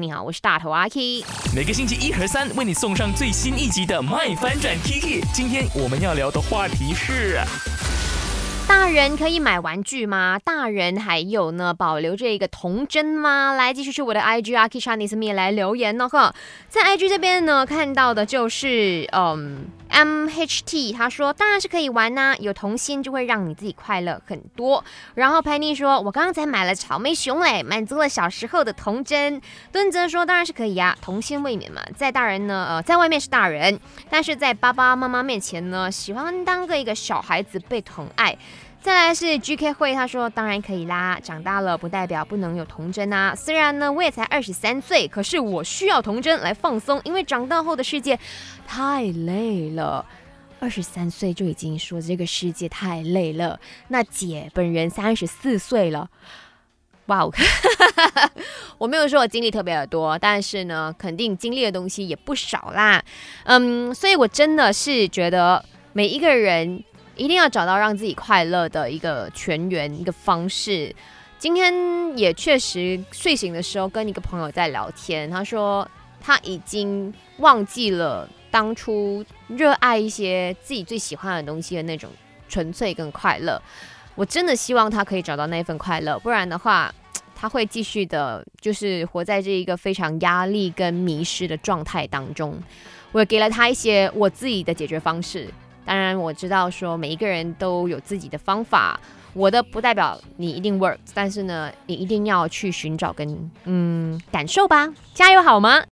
你好，我是大头阿 K。每个星期一和三为你送上最新一集的《麦翻转 Kiki》。今天我们要聊的话题是。大人可以买玩具吗？大人还有呢，保留这一个童真吗？来，继续去我的 IG 阿 K Chinese Me 来留言呢呵。在 IG 这边呢，看到的就是嗯，MHT 他说当然是可以玩呐，有童心就会让你自己快乐很多。然后 Penny 说，我刚才买了草莓熊嘞，满足了小时候的童真。敦泽说当然是可以呀，童心未免嘛。在大人呢，呃，在外面是大人，但是在爸爸妈妈面前呢，喜欢当个一个小孩子被疼爱。再来是 GK 会，他说当然可以啦，长大了不代表不能有童真啊。虽然呢我也才二十三岁，可是我需要童真来放松，因为长大后的世界太累了。二十三岁就已经说这个世界太累了，那姐本人三十四岁了，哇，我没有说我经历特别的多，但是呢肯定经历的东西也不少啦。嗯，所以我真的是觉得每一个人。一定要找到让自己快乐的一个全员，一个方式。今天也确实睡醒的时候跟一个朋友在聊天，他说他已经忘记了当初热爱一些自己最喜欢的东西的那种纯粹跟快乐。我真的希望他可以找到那份快乐，不然的话，他会继续的，就是活在这一个非常压力跟迷失的状态当中。我给了他一些我自己的解决方式。当然，我知道说每一个人都有自己的方法，我的不代表你一定 work，但是呢，你一定要去寻找跟嗯感受吧，加油好吗？